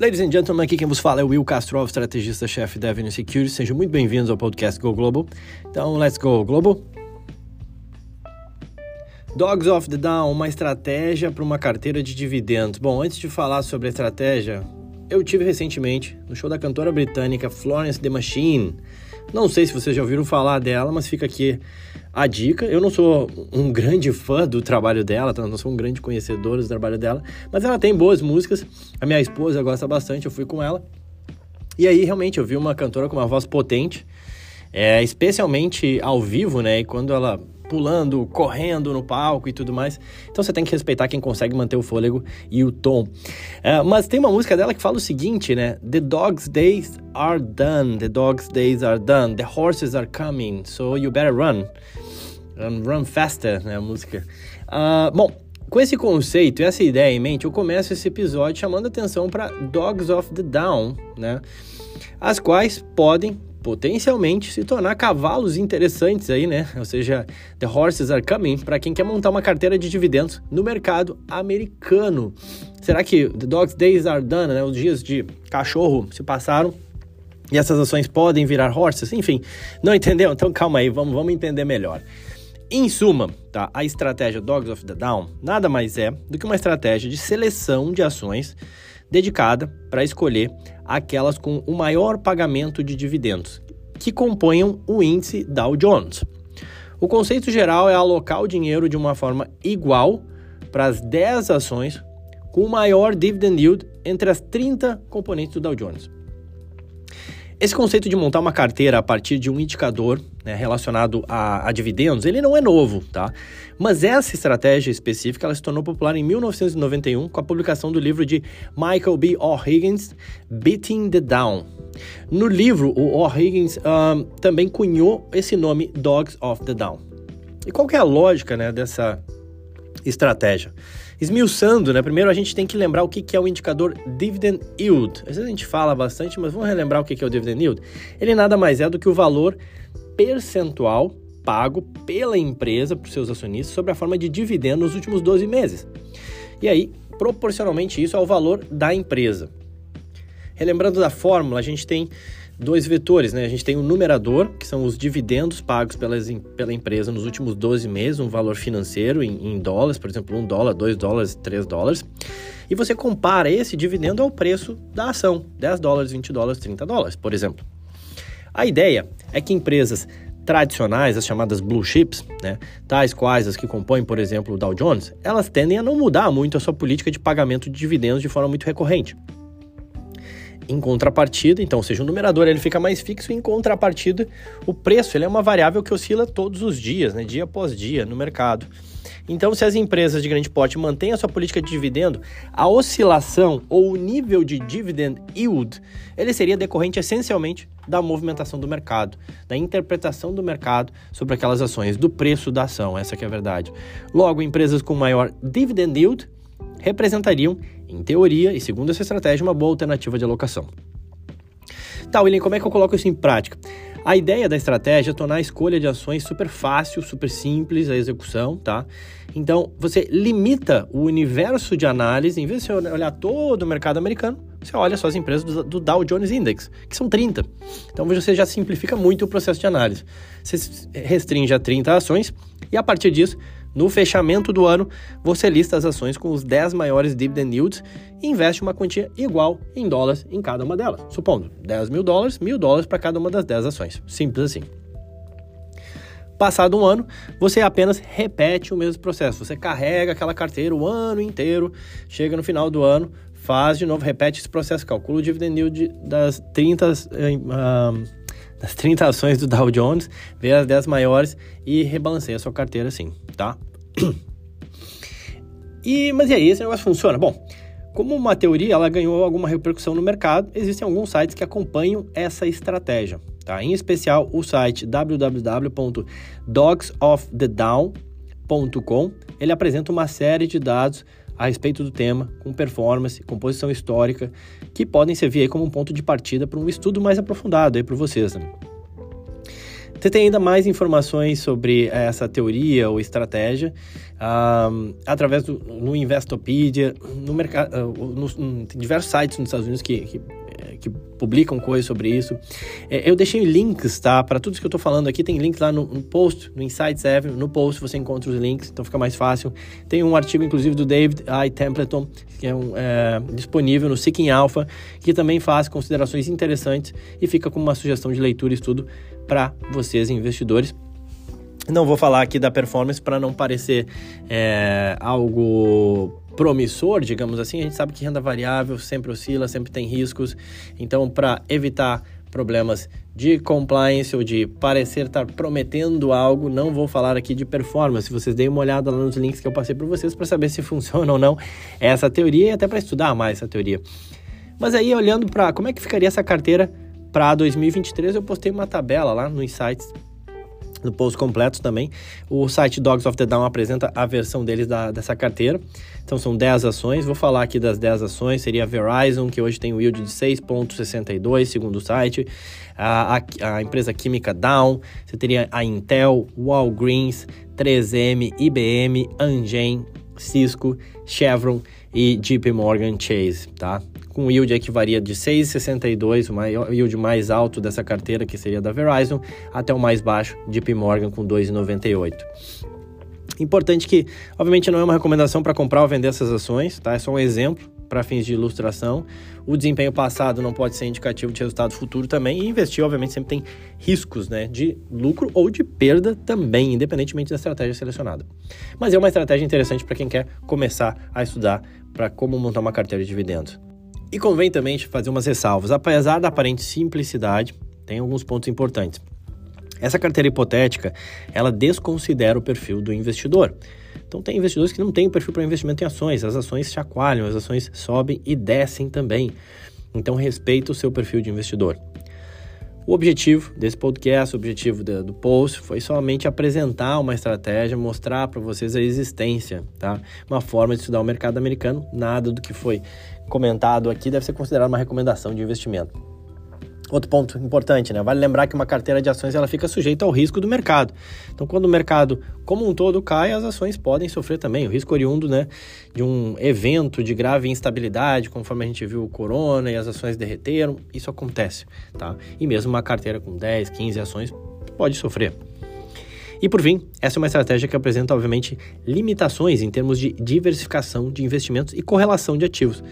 Ladies and gentlemen, aqui quem vos fala é Will Castro, estrategista-chefe da Avenue Security. Sejam muito bem-vindos ao podcast Go Global. Então, let's go global. Dogs of the Down, uma estratégia para uma carteira de dividendos. Bom, antes de falar sobre a estratégia, eu tive recentemente no show da cantora britânica Florence The Machine. Não sei se vocês já ouviram falar dela, mas fica aqui a dica. Eu não sou um grande fã do trabalho dela, tá? não sou um grande conhecedor do trabalho dela, mas ela tem boas músicas. A minha esposa gosta bastante, eu fui com ela. E aí, realmente, eu vi uma cantora com uma voz potente, é, especialmente ao vivo, né? E quando ela pulando, correndo no palco e tudo mais. Então você tem que respeitar quem consegue manter o fôlego e o tom. Uh, mas tem uma música dela que fala o seguinte, né? The dog's days are done, the dog's days are done, the horses are coming, so you better run. Run, run faster, né? A música. Uh, bom, com esse conceito e essa ideia em mente, eu começo esse episódio chamando atenção para Dogs of the Down, né? As quais podem potencialmente se tornar cavalos interessantes aí, né? Ou seja, the horses are coming para quem quer montar uma carteira de dividendos no mercado americano. Será que the dog's days are done, né? Os dias de cachorro se passaram e essas ações podem virar horses? Enfim, não entendeu? Então calma aí, vamos, vamos entender melhor. Em suma, tá, a estratégia Dogs of the Down nada mais é do que uma estratégia de seleção de ações dedicada para escolher aquelas com o maior pagamento de dividendos, que componham o índice Dow Jones. O conceito geral é alocar o dinheiro de uma forma igual para as 10 ações com o maior dividend yield entre as 30 componentes do Dow Jones. Esse conceito de montar uma carteira a partir de um indicador né, relacionado a, a, dividendos, ele não é novo, tá? Mas essa estratégia específica ela se tornou popular em 1991 com a publicação do livro de Michael B. O'Higgins, Beating the Down. No livro, o O'Higgins um, também cunhou esse nome Dogs of the Down. E qual que é a lógica né, dessa estratégia? Esmiuçando, né? Primeiro a gente tem que lembrar o que é o indicador Dividend Yield. Às vezes a gente fala bastante, mas vamos relembrar o que é o Dividend Yield. Ele nada mais é do que o valor percentual pago pela empresa para os seus acionistas sobre a forma de dividendo nos últimos 12 meses. E aí, proporcionalmente isso ao valor da empresa. Relembrando da fórmula, a gente tem dois vetores, né? A gente tem o numerador, que são os dividendos pagos pelas, pela empresa nos últimos 12 meses, um valor financeiro em, em dólares, por exemplo, 1 dólar, 2 dólares, 3 dólares. E você compara esse dividendo ao preço da ação, 10 dólares, 20 dólares, 30 dólares, por exemplo. A ideia é que empresas tradicionais, as chamadas blue chips, né, tais quais as que compõem, por exemplo, o Dow Jones, elas tendem a não mudar muito a sua política de pagamento de dividendos de forma muito recorrente. Em contrapartida, então, ou seja, o numerador ele fica mais fixo, em contrapartida, o preço ele é uma variável que oscila todos os dias, né, dia após dia, no mercado. Então, se as empresas de grande porte mantêm a sua política de dividendo, a oscilação ou o nível de dividend yield, ele seria decorrente essencialmente da movimentação do mercado, da interpretação do mercado sobre aquelas ações, do preço da ação, essa é a verdade. Logo, empresas com maior dividend yield representariam, em teoria e segundo essa estratégia, uma boa alternativa de alocação. Tá, William, como é que eu coloco isso em prática? A ideia da estratégia é tornar a escolha de ações super fácil, super simples a execução, tá? Então, você limita o universo de análise, em vez de você olhar todo o mercado americano, você olha só as empresas do, do Dow Jones Index, que são 30. Então, você já simplifica muito o processo de análise. Você restringe a 30 ações e, a partir disso, no fechamento do ano, você lista as ações com os 10 maiores dividend yields e investe uma quantia igual em dólares em cada uma delas. Supondo 10 mil dólares, mil dólares para cada uma das 10 ações. Simples assim. Passado um ano, você apenas repete o mesmo processo. Você carrega aquela carteira o ano inteiro, chega no final do ano, faz de novo, repete esse processo, calcula o dividend yield das 30, uh, das 30 ações do Dow Jones, vê as 10 maiores e rebalanceia a sua carteira assim, tá? E, mas e aí, esse negócio funciona? Bom, como uma teoria, ela ganhou alguma repercussão no mercado, existem alguns sites que acompanham essa estratégia, tá? Em especial o site www.dogsofthedown.com. Ele apresenta uma série de dados a respeito do tema, com performance, composição histórica, que podem servir como um ponto de partida para um estudo mais aprofundado aí para vocês. Né? Você tem ainda mais informações sobre essa teoria ou estratégia uh, através do no Investopedia, no mercado, uh, no, tem diversos sites nos Estados Unidos que, que, eh, que publicam coisas sobre isso. É, eu deixei links, tá? Para tudo que eu estou falando aqui, tem links lá no, no, post, no Insights Avenue, no post você encontra os links, então fica mais fácil. Tem um artigo, inclusive, do David I. Templeton, que é, um, é disponível no Seeking Alpha, que também faz considerações interessantes e fica como uma sugestão de leitura e estudo para vocês, investidores. Não vou falar aqui da performance para não parecer é, algo promissor, digamos assim. A gente sabe que renda variável sempre oscila, sempre tem riscos. Então, para evitar problemas de compliance ou de parecer estar prometendo algo, não vou falar aqui de performance. Vocês deem uma olhada lá nos links que eu passei para vocês para saber se funciona ou não essa teoria e até para estudar mais essa teoria. Mas aí, olhando para como é que ficaria essa carteira para 2023, eu postei uma tabela lá no Insights no post completo também. O site Dogs of the Down apresenta a versão deles da, dessa carteira. Então são 10 ações. Vou falar aqui das 10 ações. Seria a Verizon, que hoje tem um yield de 6,62, segundo o site. A, a, a, empresa química Down. Você teria a Intel, Walgreens, 3M, IBM, Angen, Cisco, Chevron e JP Morgan Chase, tá? com yield que varia de 6,62, o yield mais alto dessa carteira, que seria da Verizon, até o mais baixo, JP Morgan, com 2,98. Importante que, obviamente, não é uma recomendação para comprar ou vender essas ações, tá? É só um exemplo para fins de ilustração. O desempenho passado não pode ser indicativo de resultado futuro também. E investir, obviamente, sempre tem riscos né, de lucro ou de perda também, independentemente da estratégia selecionada. Mas é uma estratégia interessante para quem quer começar a estudar para como montar uma carteira de dividendos. E convém também fazer umas ressalvas. Apesar da aparente simplicidade, tem alguns pontos importantes. Essa carteira hipotética, ela desconsidera o perfil do investidor. Então tem investidores que não têm perfil para investimento em ações, as ações chacoalham, as ações sobem e descem também. Então respeita o seu perfil de investidor. O objetivo desse podcast, o objetivo do post, foi somente apresentar uma estratégia, mostrar para vocês a existência, tá? Uma forma de estudar o mercado americano. Nada do que foi comentado aqui deve ser considerado uma recomendação de investimento. Outro ponto importante, né? Vale lembrar que uma carteira de ações ela fica sujeita ao risco do mercado. Então, quando o mercado como um todo cai, as ações podem sofrer também. O risco oriundo, né, de um evento de grave instabilidade, conforme a gente viu o corona e as ações derreteram, isso acontece, tá? E mesmo uma carteira com 10, 15 ações pode sofrer. E por fim, essa é uma estratégia que apresenta, obviamente, limitações em termos de diversificação de investimentos e correlação de ativos.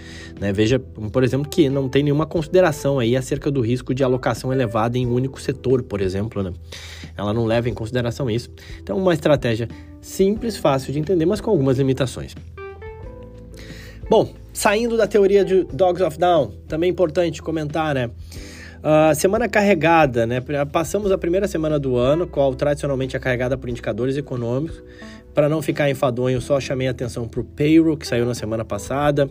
Né? Veja, por exemplo, que não tem nenhuma consideração aí acerca do risco de alocação elevada em um único setor, por exemplo. Né? Ela não leva em consideração isso. Então, uma estratégia simples, fácil de entender, mas com algumas limitações. Bom, saindo da teoria de Dogs of Down, também é importante comentar, né? Uh, semana carregada, né? Passamos a primeira semana do ano, qual tradicionalmente é carregada por indicadores econômicos. Para não ficar enfadonho, só chamei atenção para o payroll, que saiu na semana passada.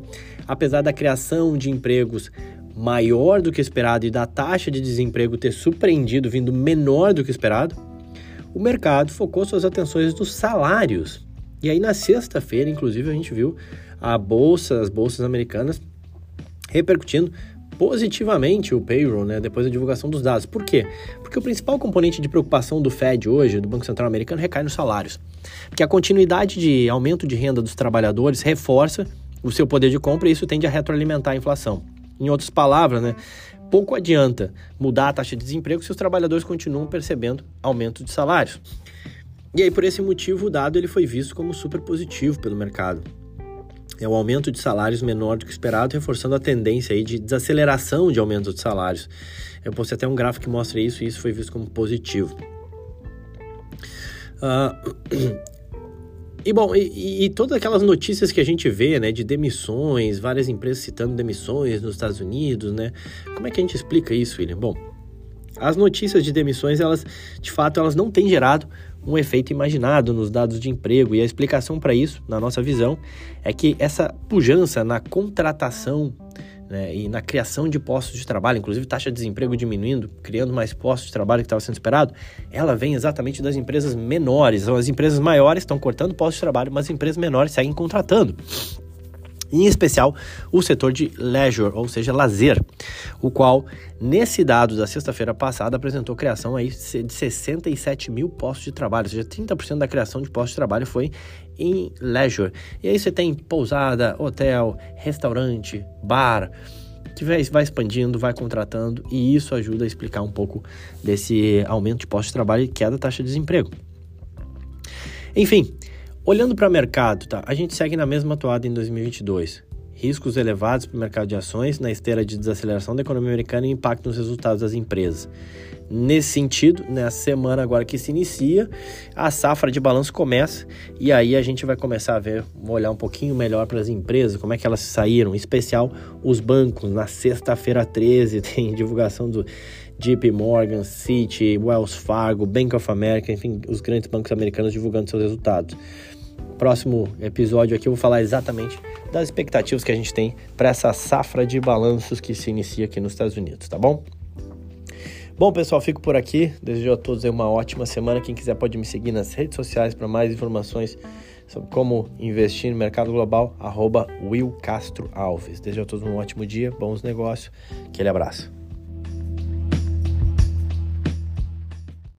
Apesar da criação de empregos maior do que esperado e da taxa de desemprego ter surpreendido, vindo menor do que esperado, o mercado focou suas atenções nos salários. E aí, na sexta-feira, inclusive, a gente viu a bolsa, as bolsas americanas repercutindo positivamente o payroll, né, depois da divulgação dos dados. Por quê? Porque o principal componente de preocupação do Fed hoje, do Banco Central Americano, recai nos salários. Porque a continuidade de aumento de renda dos trabalhadores reforça o seu poder de compra e isso tende a retroalimentar a inflação. Em outras palavras, né, pouco adianta mudar a taxa de desemprego se os trabalhadores continuam percebendo aumento de salários. E aí, por esse motivo, o dado ele foi visto como super positivo pelo mercado é o aumento de salários menor do que esperado, reforçando a tendência aí de desaceleração de aumento de salários. Eu postei até um gráfico que mostra isso e isso foi visto como positivo. Uh, e bom, e, e, todas aquelas notícias que a gente vê, né, de demissões, várias empresas citando demissões nos Estados Unidos, né? Como é que a gente explica isso, William? Bom, as notícias de demissões, elas, de fato, elas não têm gerado um efeito imaginado nos dados de emprego. E a explicação para isso, na nossa visão, é que essa pujança na contratação né, e na criação de postos de trabalho, inclusive taxa de desemprego diminuindo, criando mais postos de trabalho que estava sendo esperado, ela vem exatamente das empresas menores. Então, as empresas maiores estão cortando postos de trabalho, mas as empresas menores seguem contratando. Em especial o setor de leisure, ou seja, lazer, o qual, nesse dado da sexta-feira passada, apresentou criação aí de 67 mil postos de trabalho, ou seja, 30% da criação de postos de trabalho foi em leisure. E aí você tem pousada, hotel, restaurante, bar, que vai expandindo, vai contratando, e isso ajuda a explicar um pouco desse aumento de postos de trabalho e queda da taxa de desemprego. Enfim, Olhando para o mercado, tá? A gente segue na mesma toada em 2022. Riscos elevados para o mercado de ações na esteira de desaceleração da economia americana e impacto nos resultados das empresas. Nesse sentido, nessa semana agora que se inicia, a safra de balanço começa e aí a gente vai começar a ver, olhar um pouquinho melhor para as empresas, como é que elas saíram, em especial os bancos. Na sexta-feira 13 tem divulgação do JP Morgan, Citi, Wells Fargo, Bank of America, enfim, os grandes bancos americanos divulgando seus resultados próximo episódio aqui eu vou falar exatamente das expectativas que a gente tem para essa safra de balanços que se inicia aqui nos Estados Unidos, tá bom? Bom, pessoal, fico por aqui. Desejo a todos uma ótima semana. Quem quiser pode me seguir nas redes sociais para mais informações sobre como investir no mercado global, arroba Will Castro Alves. Desejo a todos um ótimo dia, bons negócios. Aquele abraço.